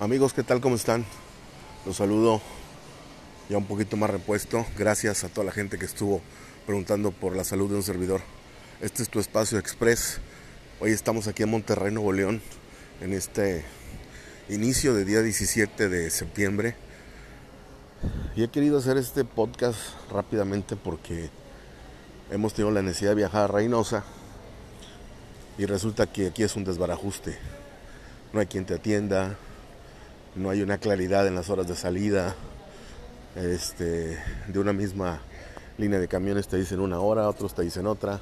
Amigos, ¿qué tal? ¿Cómo están? Los saludo ya un poquito más repuesto. Gracias a toda la gente que estuvo preguntando por la salud de un servidor. Este es tu espacio express. Hoy estamos aquí en Monterrey, Nuevo León, en este inicio de día 17 de septiembre. Y he querido hacer este podcast rápidamente porque hemos tenido la necesidad de viajar a Reynosa y resulta que aquí es un desbarajuste. No hay quien te atienda, no hay una claridad en las horas de salida. Este, de una misma línea de camiones te dicen una hora, otros te dicen otra.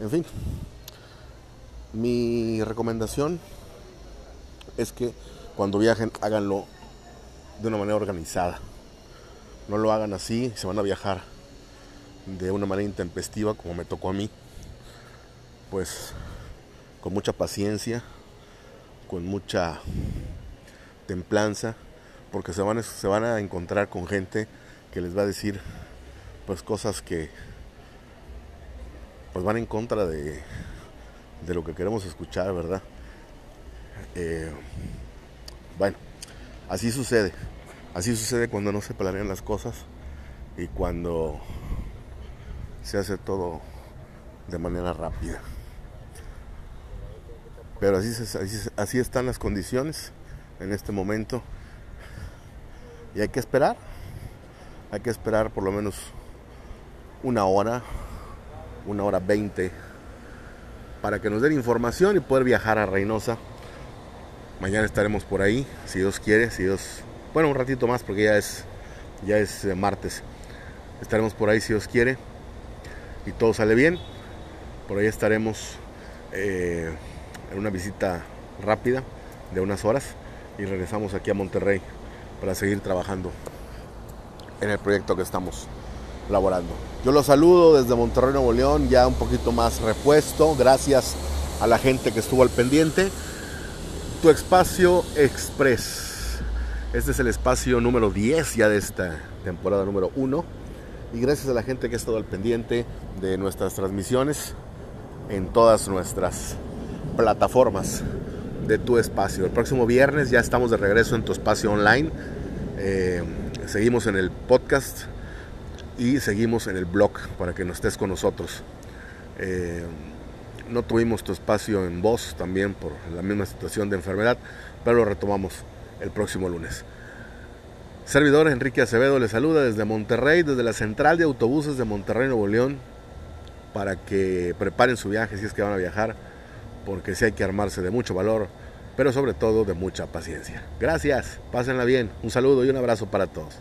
En fin, mi recomendación es que cuando viajen háganlo de una manera organizada. No lo hagan así, se van a viajar de una manera intempestiva como me tocó a mí. Pues con mucha paciencia, con mucha templanza, porque se van, a, se van a encontrar con gente que les va a decir pues cosas que pues van en contra de, de lo que queremos escuchar, ¿verdad? Eh, bueno, así sucede. Así sucede cuando no se planean las cosas y cuando se hace todo de manera rápida. Pero así, así, así están las condiciones en este momento. Y hay que esperar. Hay que esperar por lo menos una hora, una hora veinte, para que nos den información y poder viajar a Reynosa. Mañana estaremos por ahí, si Dios quiere, si Dios... Bueno, un ratito más porque ya es, ya es eh, martes. Estaremos por ahí si Dios quiere y todo sale bien. Por ahí estaremos eh, en una visita rápida de unas horas y regresamos aquí a Monterrey para seguir trabajando en el proyecto que estamos laborando. Yo los saludo desde Monterrey, Nuevo León, ya un poquito más repuesto, gracias a la gente que estuvo al pendiente. Tu espacio express. Este es el espacio número 10 ya de esta temporada número 1. Y gracias a la gente que ha estado al pendiente de nuestras transmisiones en todas nuestras plataformas de tu espacio. El próximo viernes ya estamos de regreso en tu espacio online. Eh, seguimos en el podcast y seguimos en el blog para que no estés con nosotros. Eh, no tuvimos tu espacio en voz también por la misma situación de enfermedad, pero lo retomamos el próximo lunes. Servidor Enrique Acevedo le saluda desde Monterrey, desde la central de autobuses de Monterrey, Nuevo León, para que preparen su viaje si es que van a viajar porque sí hay que armarse de mucho valor, pero sobre todo de mucha paciencia. Gracias, pásenla bien, un saludo y un abrazo para todos.